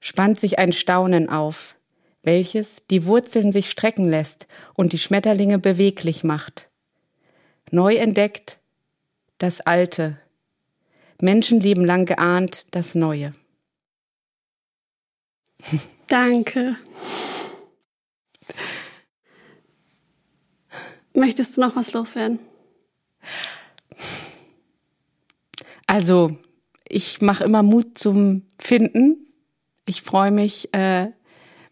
spannt sich ein Staunen auf, welches die Wurzeln sich strecken lässt und die Schmetterlinge beweglich macht. Neu entdeckt das Alte, Menschenleben lang geahnt das Neue. Danke. Möchtest du noch was loswerden? Also, ich mache immer Mut zum Finden. Ich freue mich, äh,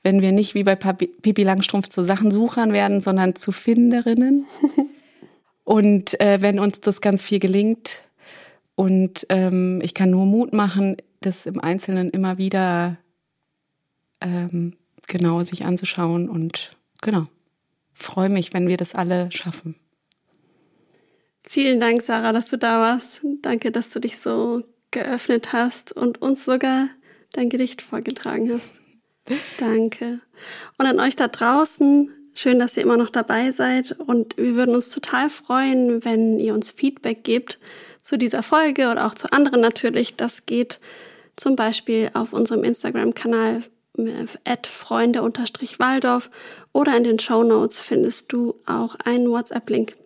wenn wir nicht wie bei Pipi Langstrumpf zu Sachensuchern werden, sondern zu Finderinnen. und äh, wenn uns das ganz viel gelingt. Und ähm, ich kann nur Mut machen, das im Einzelnen immer wieder ähm, genau sich anzuschauen und genau freue mich, wenn wir das alle schaffen. Vielen Dank, Sarah, dass du da warst. Danke, dass du dich so geöffnet hast und uns sogar dein Gedicht vorgetragen hast. Danke. Und an euch da draußen, schön, dass ihr immer noch dabei seid. Und wir würden uns total freuen, wenn ihr uns Feedback gebt zu dieser Folge oder auch zu anderen natürlich. Das geht zum Beispiel auf unserem Instagram-Kanal at freunde-waldorf oder in den Show Notes findest du auch einen WhatsApp-Link.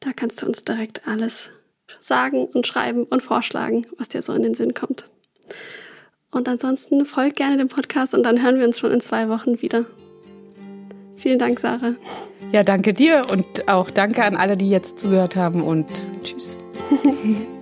Da kannst du uns direkt alles sagen und schreiben und vorschlagen, was dir so in den Sinn kommt. Und ansonsten folg gerne dem Podcast und dann hören wir uns schon in zwei Wochen wieder. Vielen Dank, Sarah. Ja, danke dir und auch danke an alle, die jetzt zugehört haben und tschüss.